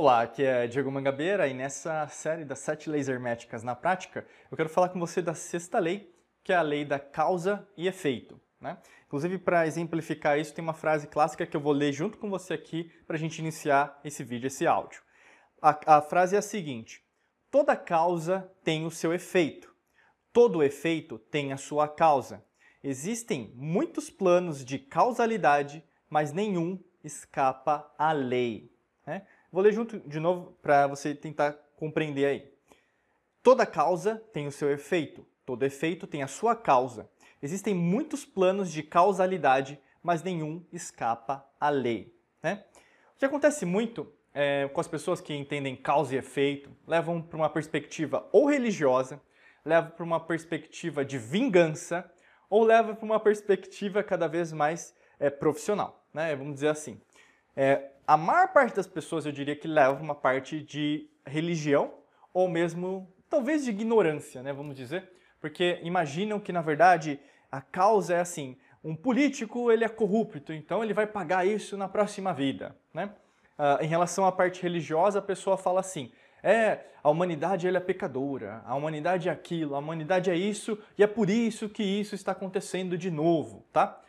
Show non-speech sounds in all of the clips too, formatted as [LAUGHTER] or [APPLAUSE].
Olá, aqui é Diego Mangabeira e nessa série das sete leis herméticas na prática, eu quero falar com você da sexta lei, que é a lei da causa e efeito. Né? Inclusive, para exemplificar isso, tem uma frase clássica que eu vou ler junto com você aqui para a gente iniciar esse vídeo, esse áudio. A, a frase é a seguinte: Toda causa tem o seu efeito, todo efeito tem a sua causa. Existem muitos planos de causalidade, mas nenhum escapa à lei. Vou ler junto de novo para você tentar compreender aí. Toda causa tem o seu efeito, todo efeito tem a sua causa. Existem muitos planos de causalidade, mas nenhum escapa à lei. Né? O que acontece muito é, com as pessoas que entendem causa e efeito, levam para uma perspectiva ou religiosa, levam para uma perspectiva de vingança, ou levam para uma perspectiva cada vez mais é, profissional, né? vamos dizer assim. É, a maior parte das pessoas, eu diria que leva uma parte de religião, ou mesmo talvez de ignorância, né? vamos dizer, porque imaginam que, na verdade, a causa é assim, um político ele é corrupto, então ele vai pagar isso na próxima vida. Né? Uh, em relação à parte religiosa, a pessoa fala assim, é, a humanidade ela é pecadora, a humanidade é aquilo, a humanidade é isso, e é por isso que isso está acontecendo de novo, tá?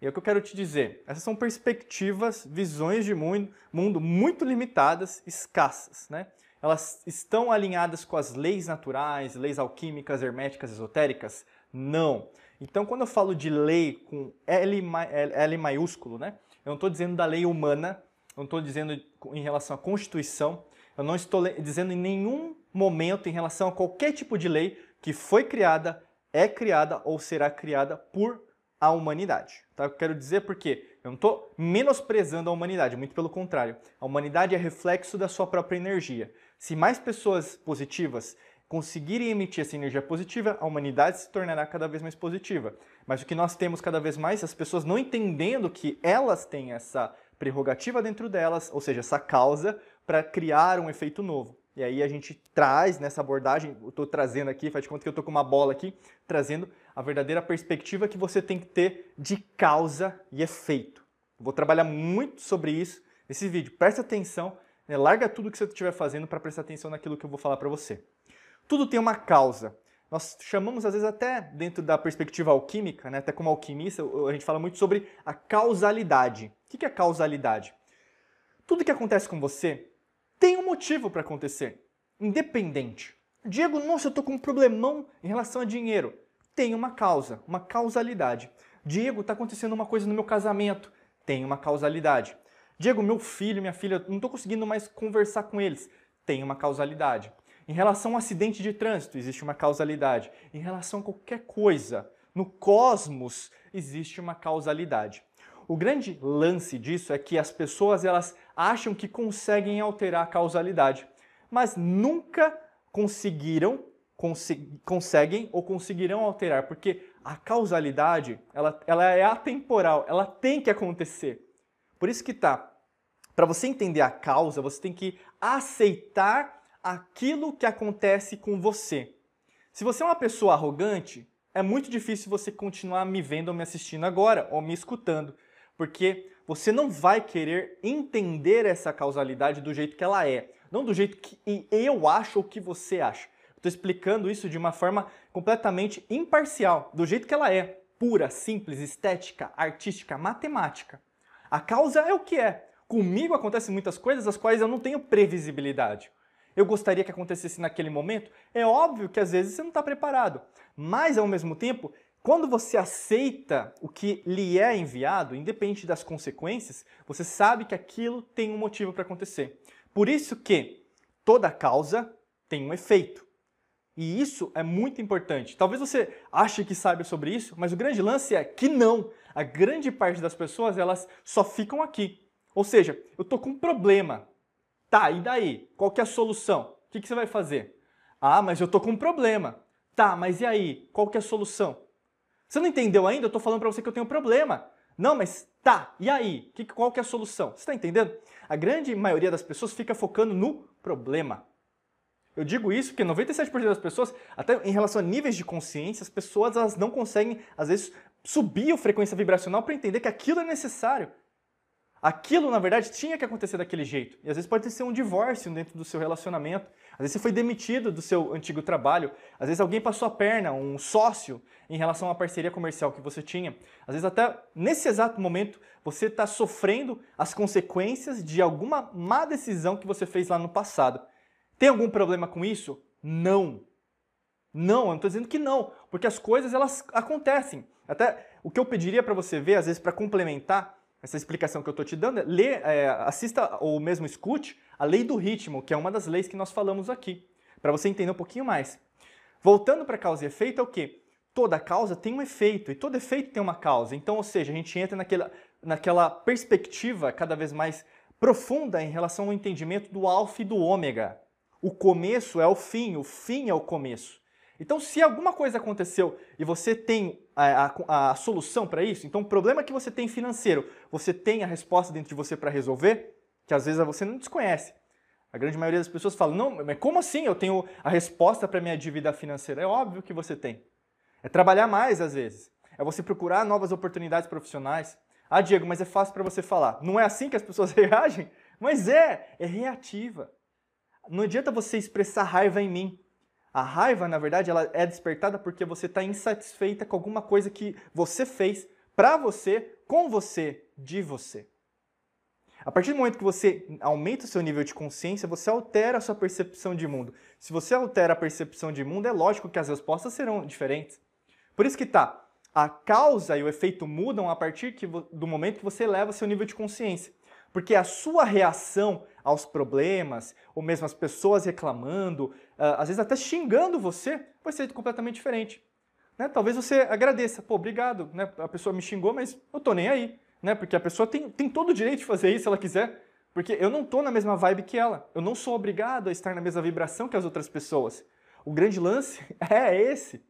E é o que eu quero te dizer. Essas são perspectivas, visões de mundo, mundo muito limitadas, escassas, né? Elas estão alinhadas com as leis naturais, leis alquímicas, herméticas, esotéricas? Não. Então, quando eu falo de lei com L, L maiúsculo, né? Eu não estou dizendo da lei humana, eu não estou dizendo em relação à Constituição, eu não estou dizendo em nenhum momento em relação a qualquer tipo de lei que foi criada, é criada ou será criada por a humanidade. Tá? Eu quero dizer porque eu não estou menosprezando a humanidade, muito pelo contrário. A humanidade é reflexo da sua própria energia. Se mais pessoas positivas conseguirem emitir essa energia positiva, a humanidade se tornará cada vez mais positiva. Mas o que nós temos cada vez mais, as pessoas não entendendo que elas têm essa prerrogativa dentro delas, ou seja, essa causa, para criar um efeito novo. E aí a gente traz nessa abordagem, eu estou trazendo aqui, faz de conta que eu estou com uma bola aqui, trazendo a verdadeira perspectiva que você tem que ter de causa e efeito. Vou trabalhar muito sobre isso nesse vídeo. Presta atenção, né? larga tudo que você estiver fazendo para prestar atenção naquilo que eu vou falar para você. Tudo tem uma causa. Nós chamamos, às vezes, até dentro da perspectiva alquímica, né? até como alquimista, a gente fala muito sobre a causalidade. O que é causalidade? Tudo que acontece com você tem um motivo para acontecer, independente. Diego, nossa, eu estou com um problemão em relação a dinheiro. Tem uma causa, uma causalidade. Diego, está acontecendo uma coisa no meu casamento. Tem uma causalidade. Diego, meu filho, minha filha, não estou conseguindo mais conversar com eles. Tem uma causalidade. Em relação a um acidente de trânsito, existe uma causalidade. Em relação a qualquer coisa, no cosmos, existe uma causalidade. O grande lance disso é que as pessoas elas acham que conseguem alterar a causalidade, mas nunca conseguiram, conseguem ou conseguirão alterar, porque a causalidade ela, ela é atemporal, ela tem que acontecer. Por isso que tá. Para você entender a causa, você tem que aceitar aquilo que acontece com você. Se você é uma pessoa arrogante, é muito difícil você continuar me vendo ou me assistindo agora ou me escutando porque você não vai querer entender essa causalidade do jeito que ela é, não do jeito que eu acho ou que você acha. Estou explicando isso de uma forma completamente imparcial, do jeito que ela é, pura, simples, estética, artística, matemática. A causa é o que é. Comigo acontecem muitas coisas as quais eu não tenho previsibilidade. Eu gostaria que acontecesse naquele momento? É óbvio que às vezes você não está preparado, mas ao mesmo tempo quando você aceita o que lhe é enviado, independente das consequências, você sabe que aquilo tem um motivo para acontecer. Por isso que toda causa tem um efeito. E isso é muito importante. Talvez você ache que sabe sobre isso, mas o grande lance é que não. A grande parte das pessoas, elas só ficam aqui. Ou seja, eu tô com um problema. Tá, e daí? Qual que é a solução? O que, que você vai fazer? Ah, mas eu tô com um problema. Tá, mas e aí? Qual que é a solução? Você não entendeu ainda? Eu estou falando para você que eu tenho um problema. Não, mas tá, e aí? Que, qual que é a solução? Você está entendendo? A grande maioria das pessoas fica focando no problema. Eu digo isso porque 97% das pessoas, até em relação a níveis de consciência, as pessoas elas não conseguem, às vezes, subir a frequência vibracional para entender que aquilo é necessário. Aquilo, na verdade, tinha que acontecer daquele jeito. E às vezes pode ser um divórcio dentro do seu relacionamento. Às vezes você foi demitido do seu antigo trabalho. Às vezes alguém passou a perna, um sócio, em relação à parceria comercial que você tinha. Às vezes até nesse exato momento você está sofrendo as consequências de alguma má decisão que você fez lá no passado. Tem algum problema com isso? Não. Não, eu não estou dizendo que não, porque as coisas elas acontecem. Até o que eu pediria para você ver, às vezes para complementar essa explicação que eu estou te dando, é, lê, é, assista ou mesmo escute a lei do ritmo, que é uma das leis que nós falamos aqui, para você entender um pouquinho mais. Voltando para causa e efeito, é o quê? Toda causa tem um efeito e todo efeito tem uma causa. Então, ou seja, a gente entra naquela, naquela perspectiva cada vez mais profunda em relação ao entendimento do alfa e do ômega. O começo é o fim, o fim é o começo. Então, se alguma coisa aconteceu e você tem a, a, a solução para isso, então o problema que você tem financeiro, você tem a resposta dentro de você para resolver, que às vezes você não desconhece. A grande maioria das pessoas fala: não, mas como assim eu tenho a resposta para minha dívida financeira? É óbvio que você tem. É trabalhar mais às vezes. É você procurar novas oportunidades profissionais. Ah, Diego, mas é fácil para você falar. Não é assim que as pessoas [LAUGHS] reagem? Mas é, é reativa. Não adianta você expressar raiva em mim. A raiva, na verdade, ela é despertada porque você está insatisfeita com alguma coisa que você fez para você, com você, de você. A partir do momento que você aumenta o seu nível de consciência, você altera a sua percepção de mundo. Se você altera a percepção de mundo, é lógico que as respostas serão diferentes. Por isso que tá, a causa e o efeito mudam a partir do momento que você eleva seu nível de consciência. Porque a sua reação aos problemas, ou mesmo as pessoas reclamando, ah, às vezes até xingando você, vai ser completamente diferente. Né? Talvez você agradeça, pô, obrigado, né? a pessoa me xingou, mas eu tô nem aí, né? porque a pessoa tem, tem todo o direito de fazer isso se ela quiser, porque eu não tô na mesma vibe que ela, eu não sou obrigado a estar na mesma vibração que as outras pessoas. O grande lance [LAUGHS] é esse.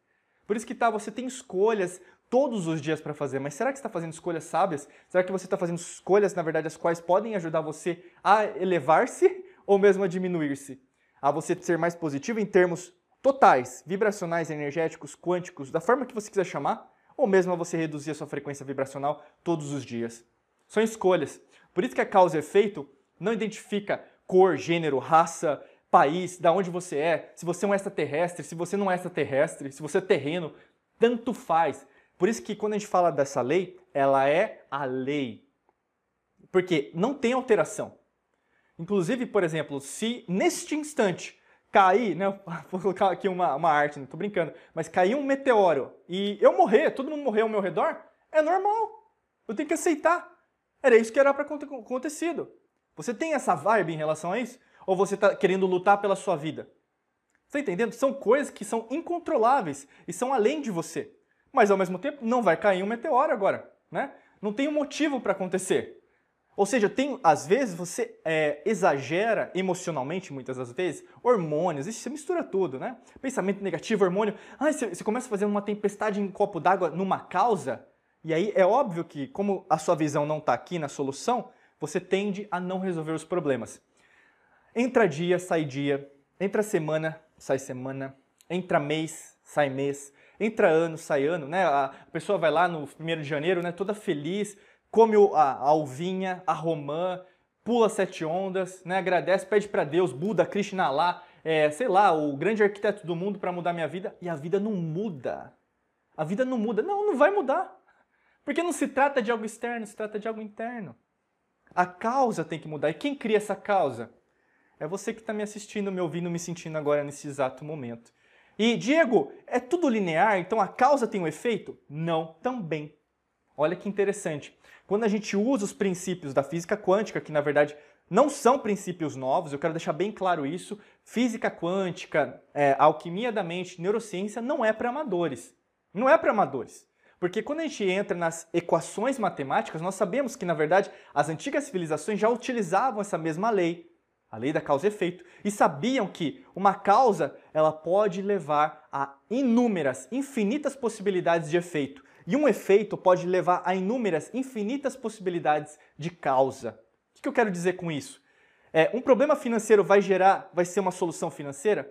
Por isso que tá, você tem escolhas todos os dias para fazer, mas será que você está fazendo escolhas sábias? Será que você está fazendo escolhas, na verdade, as quais podem ajudar você a elevar-se ou mesmo a diminuir-se? a você ser mais positivo em termos totais, vibracionais, energéticos, quânticos, da forma que você quiser chamar, ou mesmo a você reduzir a sua frequência vibracional todos os dias. São escolhas. Por isso que a causa e efeito não identifica cor, gênero, raça, país, da onde você é, se você é um extraterrestre, se você não é extraterrestre, se você é terreno, tanto faz. Por isso que quando a gente fala dessa lei, ela é a lei. Porque não tem alteração. Inclusive, por exemplo, se neste instante cair, né, [LAUGHS] vou colocar aqui uma, uma arte, não tô brincando, mas cair um meteoro e eu morrer, todo mundo morrer ao meu redor, é normal. Eu tenho que aceitar. Era isso que era para acontecido. Você tem essa vibe em relação a isso? Ou você está querendo lutar pela sua vida? Está entendendo? São coisas que são incontroláveis e são além de você. Mas ao mesmo tempo, não vai cair um meteoro agora, né? Não tem um motivo para acontecer. Ou seja, tem, às vezes você é, exagera emocionalmente, muitas das vezes, hormônios, isso você mistura tudo, né? Pensamento negativo, hormônio. Ah, você, você começa a fazer uma tempestade em um copo d'água numa causa, e aí é óbvio que, como a sua visão não está aqui na solução, você tende a não resolver os problemas. Entra dia, sai dia. Entra semana, sai semana. Entra mês, sai mês. Entra ano, sai ano, né? A pessoa vai lá no 1 de janeiro, né, toda feliz, come a, alvinha, a romã, pula sete ondas, né? agradece, pede para Deus, Buda, Krishna lá, é, sei lá, o grande arquiteto do mundo para mudar minha vida, e a vida não muda. A vida não muda. Não, não vai mudar. Porque não se trata de algo externo, se trata de algo interno. A causa tem que mudar. E quem cria essa causa? É você que está me assistindo, me ouvindo, me sentindo agora nesse exato momento. E, Diego, é tudo linear, então a causa tem um efeito? Não, também. Olha que interessante. Quando a gente usa os princípios da física quântica, que na verdade não são princípios novos, eu quero deixar bem claro isso. Física quântica, é, alquimia da mente, neurociência não é para amadores. Não é para amadores. Porque quando a gente entra nas equações matemáticas, nós sabemos que, na verdade, as antigas civilizações já utilizavam essa mesma lei, a lei da causa e efeito, e sabiam que uma causa ela pode levar a inúmeras, infinitas possibilidades de efeito. E um efeito pode levar a inúmeras, infinitas possibilidades de causa. O que eu quero dizer com isso? É, um problema financeiro vai gerar, vai ser uma solução financeira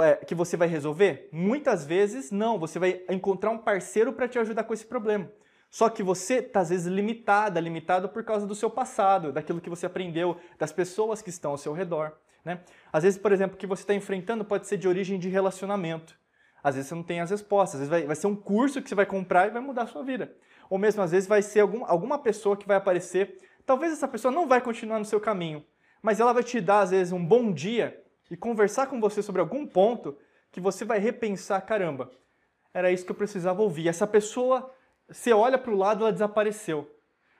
é, que você vai resolver? Muitas vezes não. Você vai encontrar um parceiro para te ajudar com esse problema. Só que você está às vezes limitada, limitado por causa do seu passado, daquilo que você aprendeu, das pessoas que estão ao seu redor. Né? Às vezes, por exemplo, o que você está enfrentando pode ser de origem de relacionamento. Às vezes você não tem as respostas, às vezes vai, vai ser um curso que você vai comprar e vai mudar a sua vida. Ou mesmo às vezes vai ser algum, alguma pessoa que vai aparecer. Talvez essa pessoa não vai continuar no seu caminho, mas ela vai te dar às vezes um bom dia e conversar com você sobre algum ponto que você vai repensar, caramba, era isso que eu precisava ouvir. Essa pessoa você olha para o lado, ela desapareceu.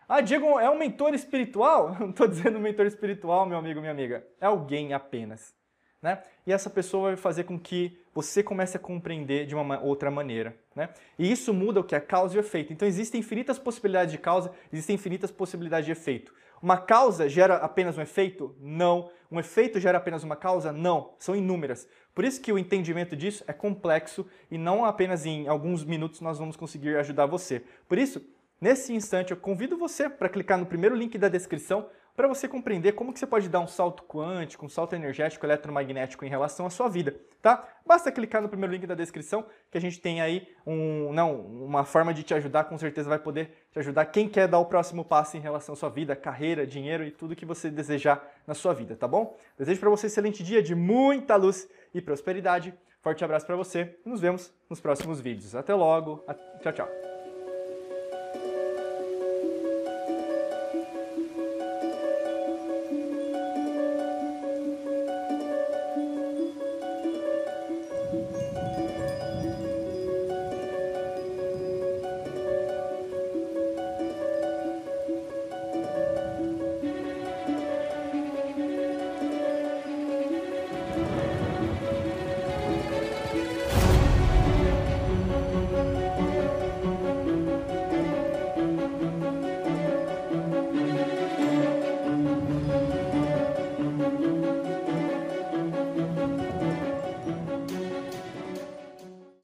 Ah, Diego, é um mentor espiritual? [LAUGHS] Não estou dizendo mentor espiritual, meu amigo, minha amiga. É alguém apenas. Né? E essa pessoa vai fazer com que você comece a compreender de uma outra maneira. Né? E isso muda o que é causa e efeito. Então existem infinitas possibilidades de causa, existem infinitas possibilidades de efeito. Uma causa gera apenas um efeito? Não. Um efeito gera apenas uma causa? Não. São inúmeras. Por isso que o entendimento disso é complexo e não apenas em alguns minutos nós vamos conseguir ajudar você. Por isso, nesse instante eu convido você para clicar no primeiro link da descrição para você compreender como que você pode dar um salto quântico, um salto energético, eletromagnético em relação à sua vida, tá? Basta clicar no primeiro link da descrição que a gente tem aí um, não, uma forma de te ajudar, com certeza vai poder te ajudar quem quer dar o próximo passo em relação à sua vida, carreira, dinheiro e tudo que você desejar na sua vida, tá bom? Desejo para você um excelente dia de muita luz e prosperidade. Forte abraço para você e nos vemos nos próximos vídeos. Até logo. Tchau, tchau.